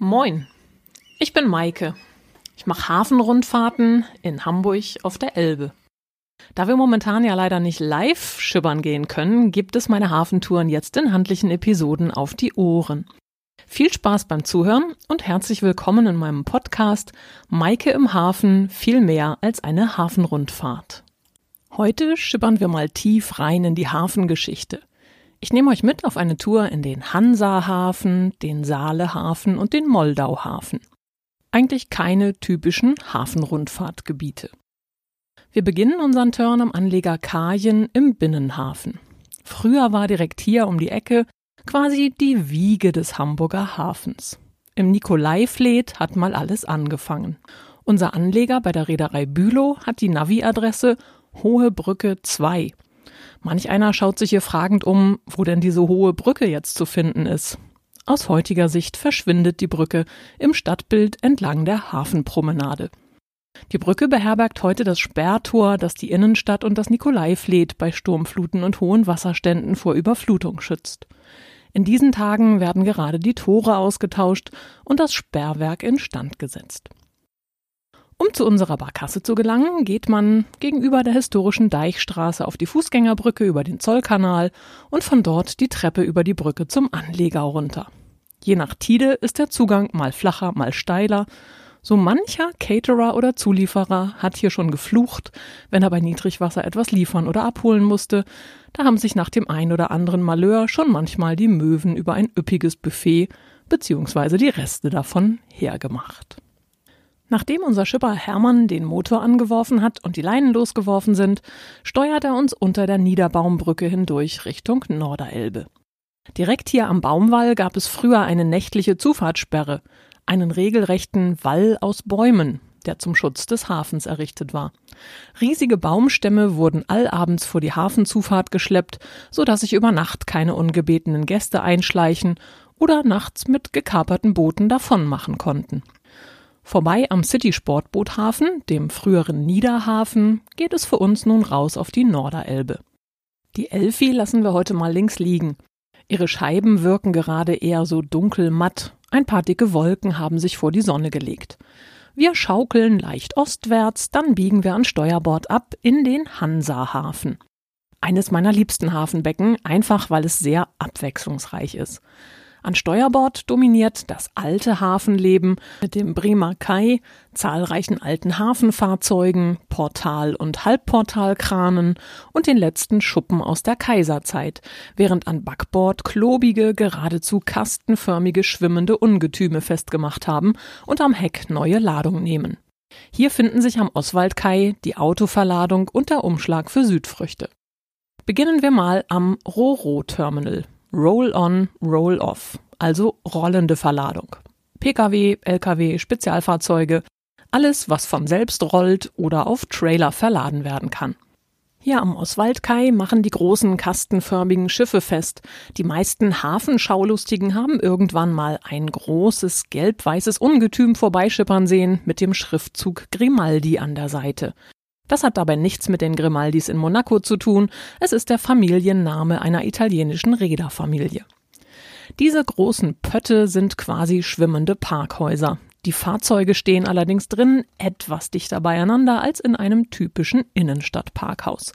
Moin, ich bin Maike. Ich mache Hafenrundfahrten in Hamburg auf der Elbe. Da wir momentan ja leider nicht live schippern gehen können, gibt es meine Hafentouren jetzt in handlichen Episoden auf die Ohren. Viel Spaß beim Zuhören und herzlich willkommen in meinem Podcast Maike im Hafen viel mehr als eine Hafenrundfahrt. Heute schippern wir mal tief rein in die Hafengeschichte. Ich nehme euch mit auf eine Tour in den Hansahafen, den Saalehafen und den Moldauhafen. Eigentlich keine typischen Hafenrundfahrtgebiete. Wir beginnen unseren Turn am Anleger Kajen im Binnenhafen. Früher war direkt hier um die Ecke quasi die Wiege des Hamburger Hafens. Im Nikolaifleet hat mal alles angefangen. Unser Anleger bei der Reederei Bülow hat die Navi-Adresse Hohe Brücke 2 Manch einer schaut sich hier fragend um, wo denn diese hohe Brücke jetzt zu finden ist. Aus heutiger Sicht verschwindet die Brücke im Stadtbild entlang der Hafenpromenade. Die Brücke beherbergt heute das Sperrtor, das die Innenstadt und das Nikolaifleet bei Sturmfluten und hohen Wasserständen vor Überflutung schützt. In diesen Tagen werden gerade die Tore ausgetauscht und das Sperrwerk instand gesetzt. Um zu unserer Barkasse zu gelangen, geht man gegenüber der historischen Deichstraße auf die Fußgängerbrücke über den Zollkanal und von dort die Treppe über die Brücke zum Anleger runter. Je nach Tide ist der Zugang mal flacher, mal steiler. So mancher Caterer oder Zulieferer hat hier schon geflucht, wenn er bei Niedrigwasser etwas liefern oder abholen musste. Da haben sich nach dem ein oder anderen Malheur schon manchmal die Möwen über ein üppiges Buffet beziehungsweise die Reste davon hergemacht. Nachdem unser Schipper Hermann den Motor angeworfen hat und die Leinen losgeworfen sind, steuert er uns unter der Niederbaumbrücke hindurch Richtung Norderelbe. Direkt hier am Baumwall gab es früher eine nächtliche Zufahrtssperre, einen regelrechten Wall aus Bäumen, der zum Schutz des Hafens errichtet war. Riesige Baumstämme wurden allabends vor die Hafenzufahrt geschleppt, so dass sich über Nacht keine ungebetenen Gäste einschleichen oder nachts mit gekaperten Booten davonmachen konnten. Vorbei am City Sportboothafen, dem früheren Niederhafen, geht es für uns nun raus auf die Norderelbe. Die Elfi lassen wir heute mal links liegen. Ihre Scheiben wirken gerade eher so dunkel matt, ein paar dicke Wolken haben sich vor die Sonne gelegt. Wir schaukeln leicht ostwärts, dann biegen wir an Steuerbord ab in den Hansahafen. Eines meiner liebsten Hafenbecken, einfach weil es sehr abwechslungsreich ist. An Steuerbord dominiert das alte Hafenleben mit dem Bremer Kai, zahlreichen alten Hafenfahrzeugen, Portal- und Halbportalkranen und den letzten Schuppen aus der Kaiserzeit, während an Backbord klobige, geradezu kastenförmige schwimmende Ungetüme festgemacht haben und am Heck neue Ladung nehmen. Hier finden sich am Oswaldkai die Autoverladung und der Umschlag für Südfrüchte. Beginnen wir mal am Roro-Terminal Roll-on, Roll-off, also rollende Verladung. Pkw, Lkw, Spezialfahrzeuge, alles, was von selbst rollt oder auf Trailer verladen werden kann. Hier am Oswaldkai machen die großen kastenförmigen Schiffe fest. Die meisten Hafenschaulustigen haben irgendwann mal ein großes gelb-weißes Ungetüm vorbeischippern sehen mit dem Schriftzug Grimaldi an der Seite. Das hat dabei nichts mit den Grimaldis in Monaco zu tun, es ist der Familienname einer italienischen Reederfamilie. Diese großen Pötte sind quasi schwimmende Parkhäuser. Die Fahrzeuge stehen allerdings drinnen etwas dichter beieinander als in einem typischen Innenstadtparkhaus.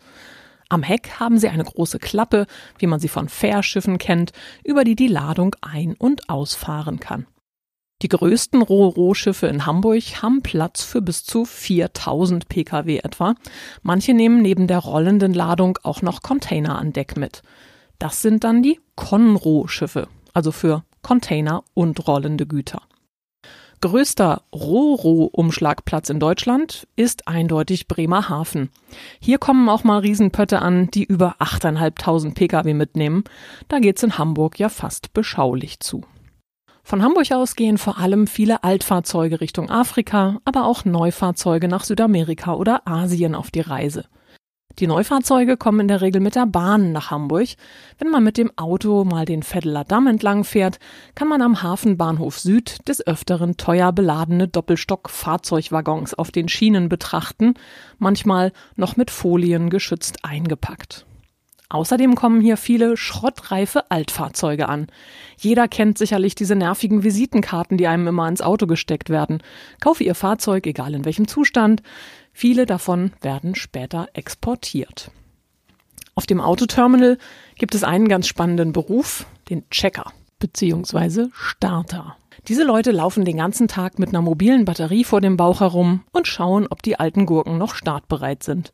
Am Heck haben sie eine große Klappe, wie man sie von Fährschiffen kennt, über die die Ladung ein- und ausfahren kann. Die größten Ro-Ro-Schiffe in Hamburg haben Platz für bis zu 4000 Pkw etwa. Manche nehmen neben der rollenden Ladung auch noch Container an Deck mit. Das sind dann die Conro-Schiffe, also für Container und rollende Güter. Größter Ro-Ro-Umschlagplatz in Deutschland ist eindeutig Bremerhaven. Hier kommen auch mal Riesenpötte an, die über 8.500 Pkw mitnehmen. Da geht's in Hamburg ja fast beschaulich zu. Von Hamburg aus gehen vor allem viele Altfahrzeuge Richtung Afrika, aber auch Neufahrzeuge nach Südamerika oder Asien auf die Reise. Die Neufahrzeuge kommen in der Regel mit der Bahn nach Hamburg. Wenn man mit dem Auto mal den Veddeler Damm entlang fährt, kann man am Hafenbahnhof Süd des Öfteren teuer beladene Doppelstock-Fahrzeugwaggons auf den Schienen betrachten, manchmal noch mit Folien geschützt eingepackt. Außerdem kommen hier viele schrottreife Altfahrzeuge an. Jeder kennt sicherlich diese nervigen Visitenkarten, die einem immer ins Auto gesteckt werden. Kaufe Ihr Fahrzeug, egal in welchem Zustand. Viele davon werden später exportiert. Auf dem Autoterminal gibt es einen ganz spannenden Beruf, den Checker bzw. Starter. Diese Leute laufen den ganzen Tag mit einer mobilen Batterie vor dem Bauch herum und schauen, ob die alten Gurken noch startbereit sind.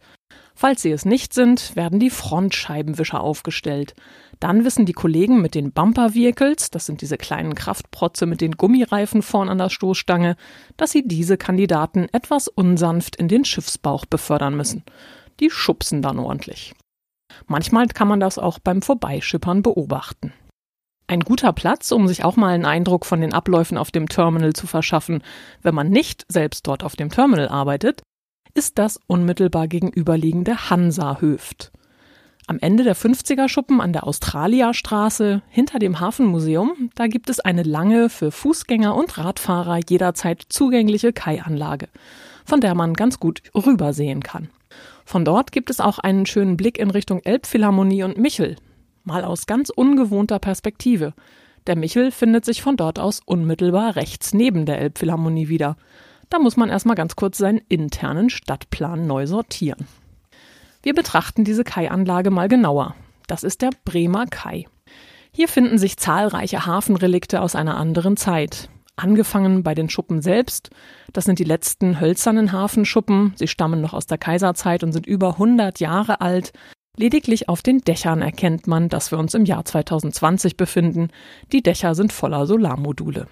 Falls sie es nicht sind, werden die Frontscheibenwischer aufgestellt. Dann wissen die Kollegen mit den Bumper Vehicles, das sind diese kleinen Kraftprotze mit den Gummireifen vorn an der Stoßstange, dass sie diese Kandidaten etwas unsanft in den Schiffsbauch befördern müssen. Die schubsen dann ordentlich. Manchmal kann man das auch beim Vorbeischippern beobachten. Ein guter Platz, um sich auch mal einen Eindruck von den Abläufen auf dem Terminal zu verschaffen, wenn man nicht selbst dort auf dem Terminal arbeitet, ist das unmittelbar gegenüberliegende Hansa-Höft. Am Ende der 50er Schuppen an der Australia-Straße hinter dem Hafenmuseum, da gibt es eine lange, für Fußgänger und Radfahrer jederzeit zugängliche Kaianlage, von der man ganz gut rübersehen kann. Von dort gibt es auch einen schönen Blick in Richtung Elbphilharmonie und Michel, mal aus ganz ungewohnter Perspektive. Der Michel findet sich von dort aus unmittelbar rechts neben der Elbphilharmonie wieder. Da muss man erstmal ganz kurz seinen internen Stadtplan neu sortieren. Wir betrachten diese Kaianlage mal genauer. Das ist der Bremer Kai. Hier finden sich zahlreiche Hafenrelikte aus einer anderen Zeit. Angefangen bei den Schuppen selbst. Das sind die letzten hölzernen Hafenschuppen. Sie stammen noch aus der Kaiserzeit und sind über 100 Jahre alt. Lediglich auf den Dächern erkennt man, dass wir uns im Jahr 2020 befinden. Die Dächer sind voller Solarmodule.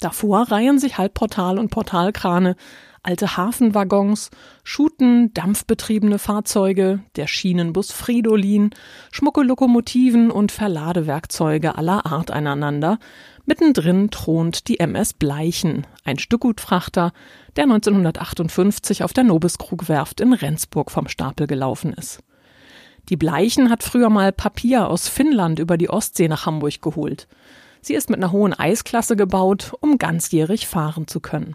Davor reihen sich Halbportal und Portalkrane, alte Hafenwaggons, Schuten, dampfbetriebene Fahrzeuge, der Schienenbus Fridolin, schmucke Lokomotiven und Verladewerkzeuge aller Art einander. Mittendrin thront die MS Bleichen, ein Stückgutfrachter, der 1958 auf der Nobiskrug-Werft in Rendsburg vom Stapel gelaufen ist. Die Bleichen hat früher mal Papier aus Finnland über die Ostsee nach Hamburg geholt. Sie ist mit einer hohen Eisklasse gebaut, um ganzjährig fahren zu können.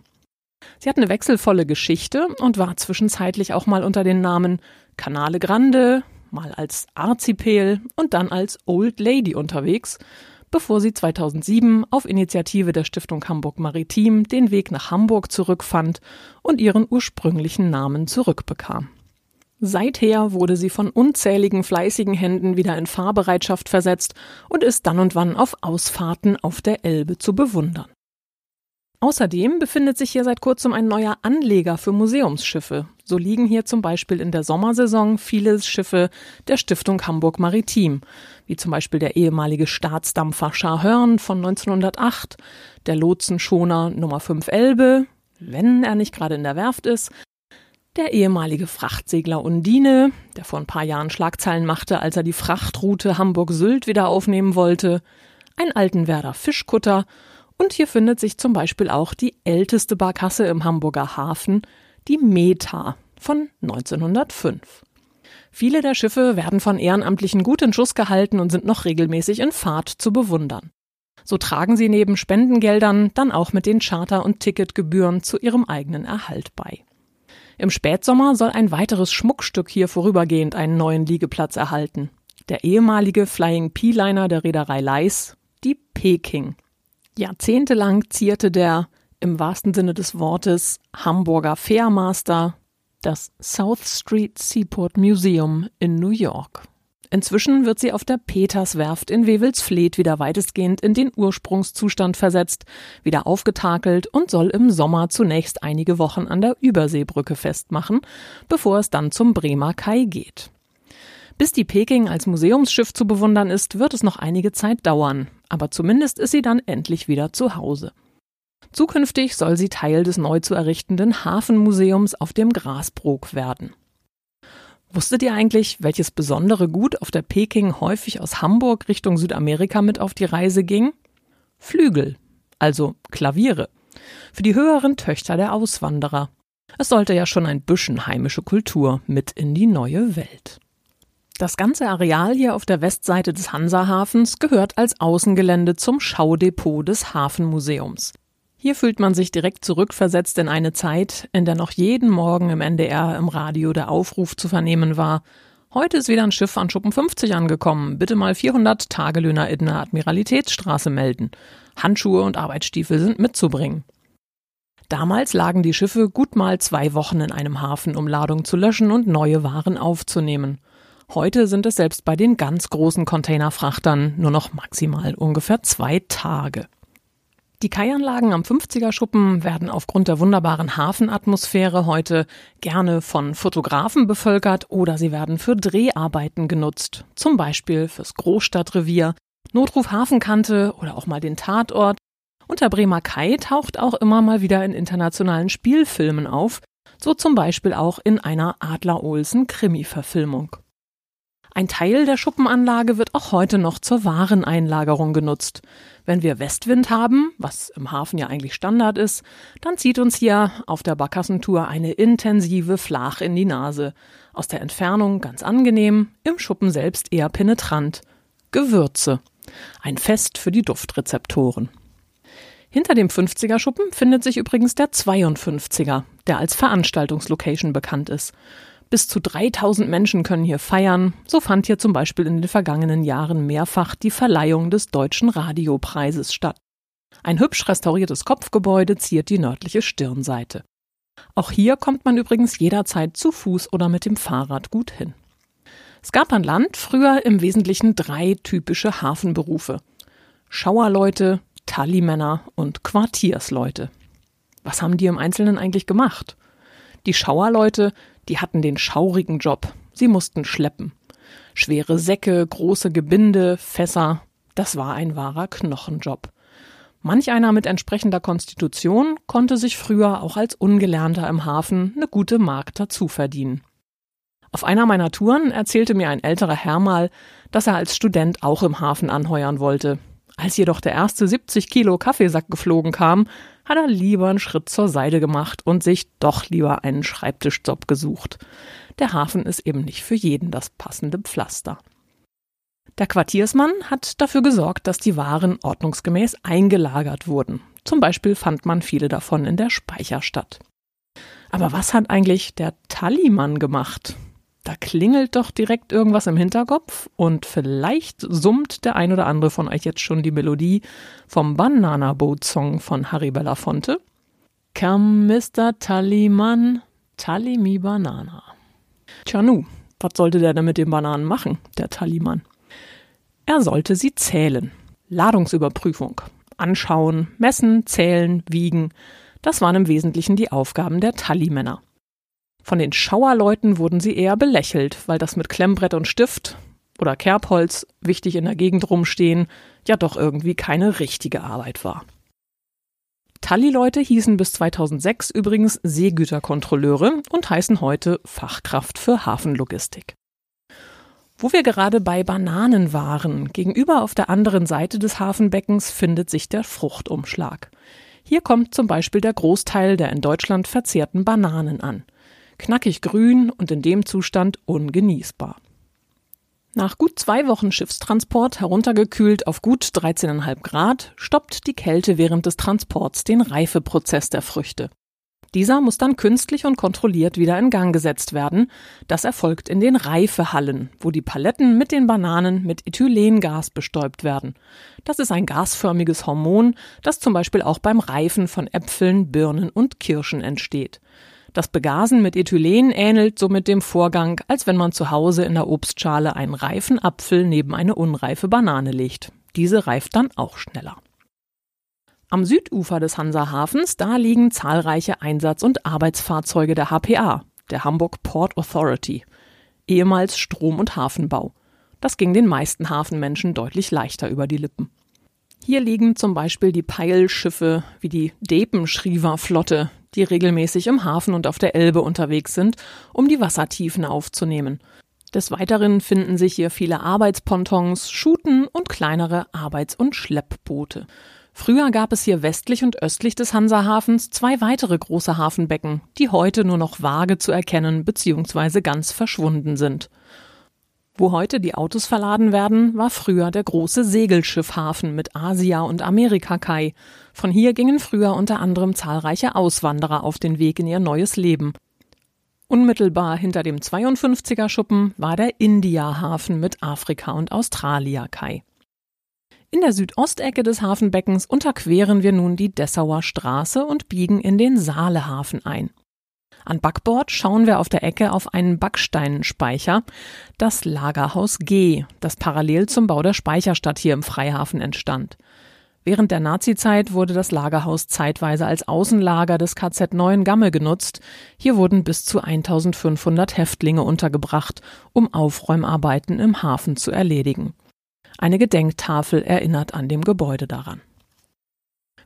Sie hat eine wechselvolle Geschichte und war zwischenzeitlich auch mal unter den Namen Canale Grande, mal als Archipel und dann als Old Lady unterwegs, bevor sie 2007 auf Initiative der Stiftung Hamburg Maritim den Weg nach Hamburg zurückfand und ihren ursprünglichen Namen zurückbekam. Seither wurde sie von unzähligen fleißigen Händen wieder in Fahrbereitschaft versetzt und ist dann und wann auf Ausfahrten auf der Elbe zu bewundern. Außerdem befindet sich hier seit kurzem ein neuer Anleger für Museumsschiffe. So liegen hier zum Beispiel in der Sommersaison viele Schiffe der Stiftung Hamburg Maritim, wie zum Beispiel der ehemalige Staatsdampfer Scharhörn von 1908, der Lotsenschoner Nummer 5 Elbe, wenn er nicht gerade in der Werft ist, der ehemalige Frachtsegler Undine, der vor ein paar Jahren Schlagzeilen machte, als er die Frachtroute Hamburg-Sylt wieder aufnehmen wollte, ein Altenwerder Fischkutter und hier findet sich zum Beispiel auch die älteste Barkasse im Hamburger Hafen, die Meta von 1905. Viele der Schiffe werden von Ehrenamtlichen gut in Schuss gehalten und sind noch regelmäßig in Fahrt zu bewundern. So tragen sie neben Spendengeldern dann auch mit den Charter- und Ticketgebühren zu ihrem eigenen Erhalt bei. Im Spätsommer soll ein weiteres Schmuckstück hier vorübergehend einen neuen Liegeplatz erhalten. Der ehemalige Flying P-Liner der Reederei Leis, die Peking. Jahrzehntelang zierte der, im wahrsten Sinne des Wortes, Hamburger Fairmaster das South Street Seaport Museum in New York. Inzwischen wird sie auf der Peterswerft in Wewelsfleth wieder weitestgehend in den Ursprungszustand versetzt, wieder aufgetakelt und soll im Sommer zunächst einige Wochen an der Überseebrücke festmachen, bevor es dann zum Bremer Kai geht. Bis die Peking als Museumsschiff zu bewundern ist, wird es noch einige Zeit dauern, aber zumindest ist sie dann endlich wieder zu Hause. Zukünftig soll sie Teil des neu zu errichtenden Hafenmuseums auf dem Grasbrook werden. Wusstet ihr eigentlich, welches besondere Gut auf der Peking häufig aus Hamburg Richtung Südamerika mit auf die Reise ging? Flügel, also Klaviere, für die höheren Töchter der Auswanderer. Es sollte ja schon ein bisschen heimische Kultur mit in die neue Welt. Das ganze Areal hier auf der Westseite des Hansahafens gehört als Außengelände zum Schaudepot des Hafenmuseums. Hier fühlt man sich direkt zurückversetzt in eine Zeit, in der noch jeden Morgen im NDR im Radio der Aufruf zu vernehmen war, Heute ist wieder ein Schiff an Schuppen 50 angekommen. Bitte mal 400 Tagelöhner in der Admiralitätsstraße melden. Handschuhe und Arbeitsstiefel sind mitzubringen. Damals lagen die Schiffe gut mal zwei Wochen in einem Hafen, um Ladung zu löschen und neue Waren aufzunehmen. Heute sind es selbst bei den ganz großen Containerfrachtern nur noch maximal ungefähr zwei Tage. Die Kaianlagen am 50er Schuppen werden aufgrund der wunderbaren Hafenatmosphäre heute gerne von Fotografen bevölkert oder sie werden für Dreharbeiten genutzt. Zum Beispiel fürs Großstadtrevier, Notruf Hafenkante oder auch mal den Tatort. Und der Bremer Kai taucht auch immer mal wieder in internationalen Spielfilmen auf, so zum Beispiel auch in einer Adler-Olsen-Krimi-Verfilmung. Ein Teil der Schuppenanlage wird auch heute noch zur Wareneinlagerung genutzt. Wenn wir Westwind haben, was im Hafen ja eigentlich Standard ist, dann zieht uns hier auf der Barkassentour eine intensive Flach in die Nase. Aus der Entfernung ganz angenehm, im Schuppen selbst eher penetrant. Gewürze. Ein Fest für die Duftrezeptoren. Hinter dem 50er Schuppen findet sich übrigens der 52er, der als Veranstaltungslocation bekannt ist. Bis zu 3000 Menschen können hier feiern. So fand hier zum Beispiel in den vergangenen Jahren mehrfach die Verleihung des Deutschen Radiopreises statt. Ein hübsch restauriertes Kopfgebäude ziert die nördliche Stirnseite. Auch hier kommt man übrigens jederzeit zu Fuß oder mit dem Fahrrad gut hin. Es gab an Land früher im Wesentlichen drei typische Hafenberufe. Schauerleute, Tallimänner und Quartiersleute. Was haben die im Einzelnen eigentlich gemacht? Die Schauerleute, die hatten den schaurigen Job. Sie mussten schleppen. Schwere Säcke, große Gebinde, Fässer, das war ein wahrer Knochenjob. Manch einer mit entsprechender Konstitution konnte sich früher auch als Ungelernter im Hafen eine gute Mark dazu verdienen. Auf einer meiner Touren erzählte mir ein älterer Herr mal, dass er als Student auch im Hafen anheuern wollte. Als jedoch der erste 70 Kilo Kaffeesack geflogen kam, hat er lieber einen Schritt zur Seite gemacht und sich doch lieber einen Schreibtischjob gesucht. Der Hafen ist eben nicht für jeden das passende Pflaster. Der Quartiersmann hat dafür gesorgt, dass die Waren ordnungsgemäß eingelagert wurden. Zum Beispiel fand man viele davon in der Speicherstadt. Aber was hat eigentlich der Tallimann gemacht? Da klingelt doch direkt irgendwas im Hinterkopf und vielleicht summt der ein oder andere von euch jetzt schon die Melodie vom Banana Boat Song von Harry Belafonte. Come Mr. Tallyman, tally me banana. Tja nu, was sollte der denn mit den Bananen machen, der Tallyman? Er sollte sie zählen. Ladungsüberprüfung. Anschauen, messen, zählen, wiegen. Das waren im Wesentlichen die Aufgaben der Tallymänner. Von den Schauerleuten wurden sie eher belächelt, weil das mit Klemmbrett und Stift oder Kerbholz wichtig in der Gegend rumstehen, ja doch irgendwie keine richtige Arbeit war. Talli-Leute hießen bis 2006 übrigens Seegüterkontrolleure und heißen heute Fachkraft für Hafenlogistik. Wo wir gerade bei Bananen waren, gegenüber auf der anderen Seite des Hafenbeckens findet sich der Fruchtumschlag. Hier kommt zum Beispiel der Großteil der in Deutschland verzehrten Bananen an knackig grün und in dem Zustand ungenießbar. Nach gut zwei Wochen Schiffstransport heruntergekühlt auf gut 13,5 Grad stoppt die Kälte während des Transports den Reifeprozess der Früchte. Dieser muss dann künstlich und kontrolliert wieder in Gang gesetzt werden. Das erfolgt in den Reifehallen, wo die Paletten mit den Bananen mit Ethylengas bestäubt werden. Das ist ein gasförmiges Hormon, das zum Beispiel auch beim Reifen von Äpfeln, Birnen und Kirschen entsteht. Das Begasen mit Ethylen ähnelt somit dem Vorgang, als wenn man zu Hause in der Obstschale einen reifen Apfel neben eine unreife Banane legt. Diese reift dann auch schneller. Am Südufer des Hansahafens, da liegen zahlreiche Einsatz- und Arbeitsfahrzeuge der HPA, der Hamburg Port Authority, ehemals Strom- und Hafenbau. Das ging den meisten Hafenmenschen deutlich leichter über die Lippen. Hier liegen zum Beispiel die Peilschiffe wie die Depenschriever-Flotte, die regelmäßig im Hafen und auf der Elbe unterwegs sind, um die Wassertiefen aufzunehmen. Des Weiteren finden sich hier viele Arbeitspontons, Schuten und kleinere Arbeits- und Schleppboote. Früher gab es hier westlich und östlich des Hansahafens zwei weitere große Hafenbecken, die heute nur noch vage zu erkennen bzw. ganz verschwunden sind. Wo heute die Autos verladen werden, war früher der große Segelschiffhafen mit Asia- und Amerikakai. Von hier gingen früher unter anderem zahlreiche Auswanderer auf den Weg in ihr neues Leben. Unmittelbar hinter dem 52er Schuppen war der India-Hafen mit Afrika und Australia Kai. In der Südostecke des Hafenbeckens unterqueren wir nun die Dessauer Straße und biegen in den Saalehafen ein. An Backbord schauen wir auf der Ecke auf einen Backsteinenspeicher, das Lagerhaus G, das parallel zum Bau der Speicherstadt hier im Freihafen entstand. Während der Nazizeit wurde das Lagerhaus zeitweise als Außenlager des KZ Neuengamme genutzt. Hier wurden bis zu 1500 Häftlinge untergebracht, um Aufräumarbeiten im Hafen zu erledigen. Eine Gedenktafel erinnert an dem Gebäude daran.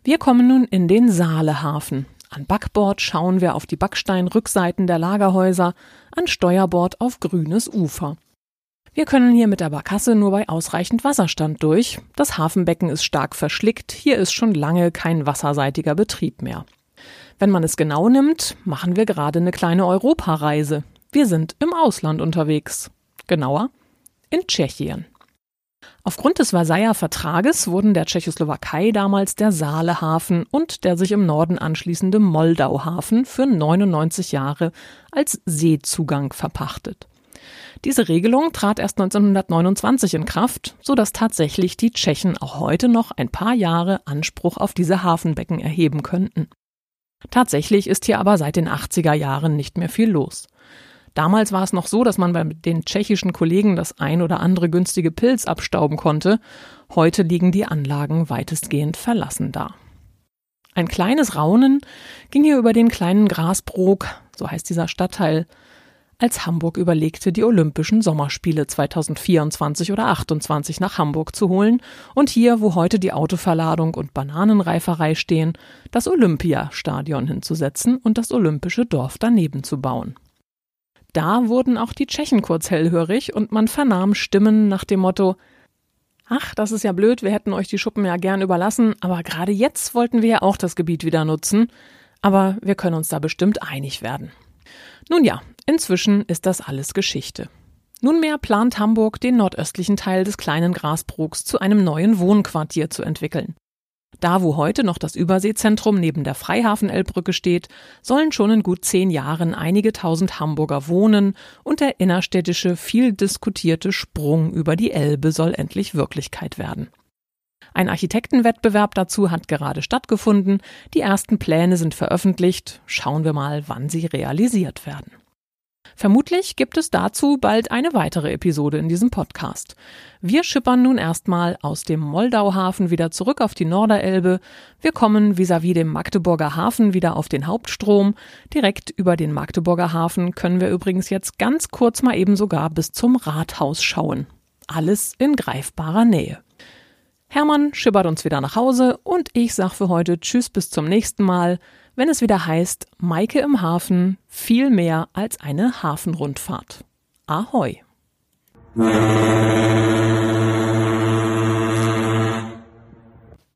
Wir kommen nun in den Saalehafen. An Backbord schauen wir auf die Backsteinrückseiten der Lagerhäuser, an Steuerbord auf grünes Ufer. Wir können hier mit der Barkasse nur bei ausreichend Wasserstand durch. Das Hafenbecken ist stark verschlickt, hier ist schon lange kein wasserseitiger Betrieb mehr. Wenn man es genau nimmt, machen wir gerade eine kleine Europareise. Wir sind im Ausland unterwegs. Genauer in Tschechien. Aufgrund des Versailler Vertrages wurden der Tschechoslowakei damals der Saalehafen und der sich im Norden anschließende Moldauhafen für 99 Jahre als Seezugang verpachtet. Diese Regelung trat erst 1929 in Kraft, so dass tatsächlich die Tschechen auch heute noch ein paar Jahre Anspruch auf diese Hafenbecken erheben könnten. Tatsächlich ist hier aber seit den 80er Jahren nicht mehr viel los. Damals war es noch so, dass man bei den tschechischen Kollegen das ein oder andere günstige Pilz abstauben konnte. Heute liegen die Anlagen weitestgehend verlassen da. Ein kleines Raunen ging hier über den kleinen Grasbrook, so heißt dieser Stadtteil, als Hamburg überlegte, die Olympischen Sommerspiele 2024 oder 28 nach Hamburg zu holen und hier, wo heute die Autoverladung und Bananenreiferei stehen, das Olympiastadion hinzusetzen und das olympische Dorf daneben zu bauen. Da wurden auch die Tschechen kurz hellhörig und man vernahm Stimmen nach dem Motto Ach, das ist ja blöd, wir hätten euch die Schuppen ja gern überlassen, aber gerade jetzt wollten wir ja auch das Gebiet wieder nutzen, aber wir können uns da bestimmt einig werden. Nun ja, inzwischen ist das alles Geschichte. Nunmehr plant Hamburg, den nordöstlichen Teil des kleinen Grasbruchs zu einem neuen Wohnquartier zu entwickeln. Da, wo heute noch das Überseezentrum neben der Freihafen-Elbbrücke steht, sollen schon in gut zehn Jahren einige tausend Hamburger wohnen und der innerstädtische, viel diskutierte Sprung über die Elbe soll endlich Wirklichkeit werden. Ein Architektenwettbewerb dazu hat gerade stattgefunden. Die ersten Pläne sind veröffentlicht. Schauen wir mal, wann sie realisiert werden. Vermutlich gibt es dazu bald eine weitere Episode in diesem Podcast. Wir schippern nun erstmal aus dem Moldauhafen wieder zurück auf die Norderelbe. Wir kommen vis-à-vis -vis dem Magdeburger Hafen wieder auf den Hauptstrom. Direkt über den Magdeburger Hafen können wir übrigens jetzt ganz kurz mal eben sogar bis zum Rathaus schauen. Alles in greifbarer Nähe. Hermann schippert uns wieder nach Hause und ich sag für heute Tschüss bis zum nächsten Mal, wenn es wieder heißt Maike im Hafen viel mehr als eine Hafenrundfahrt. Ahoi!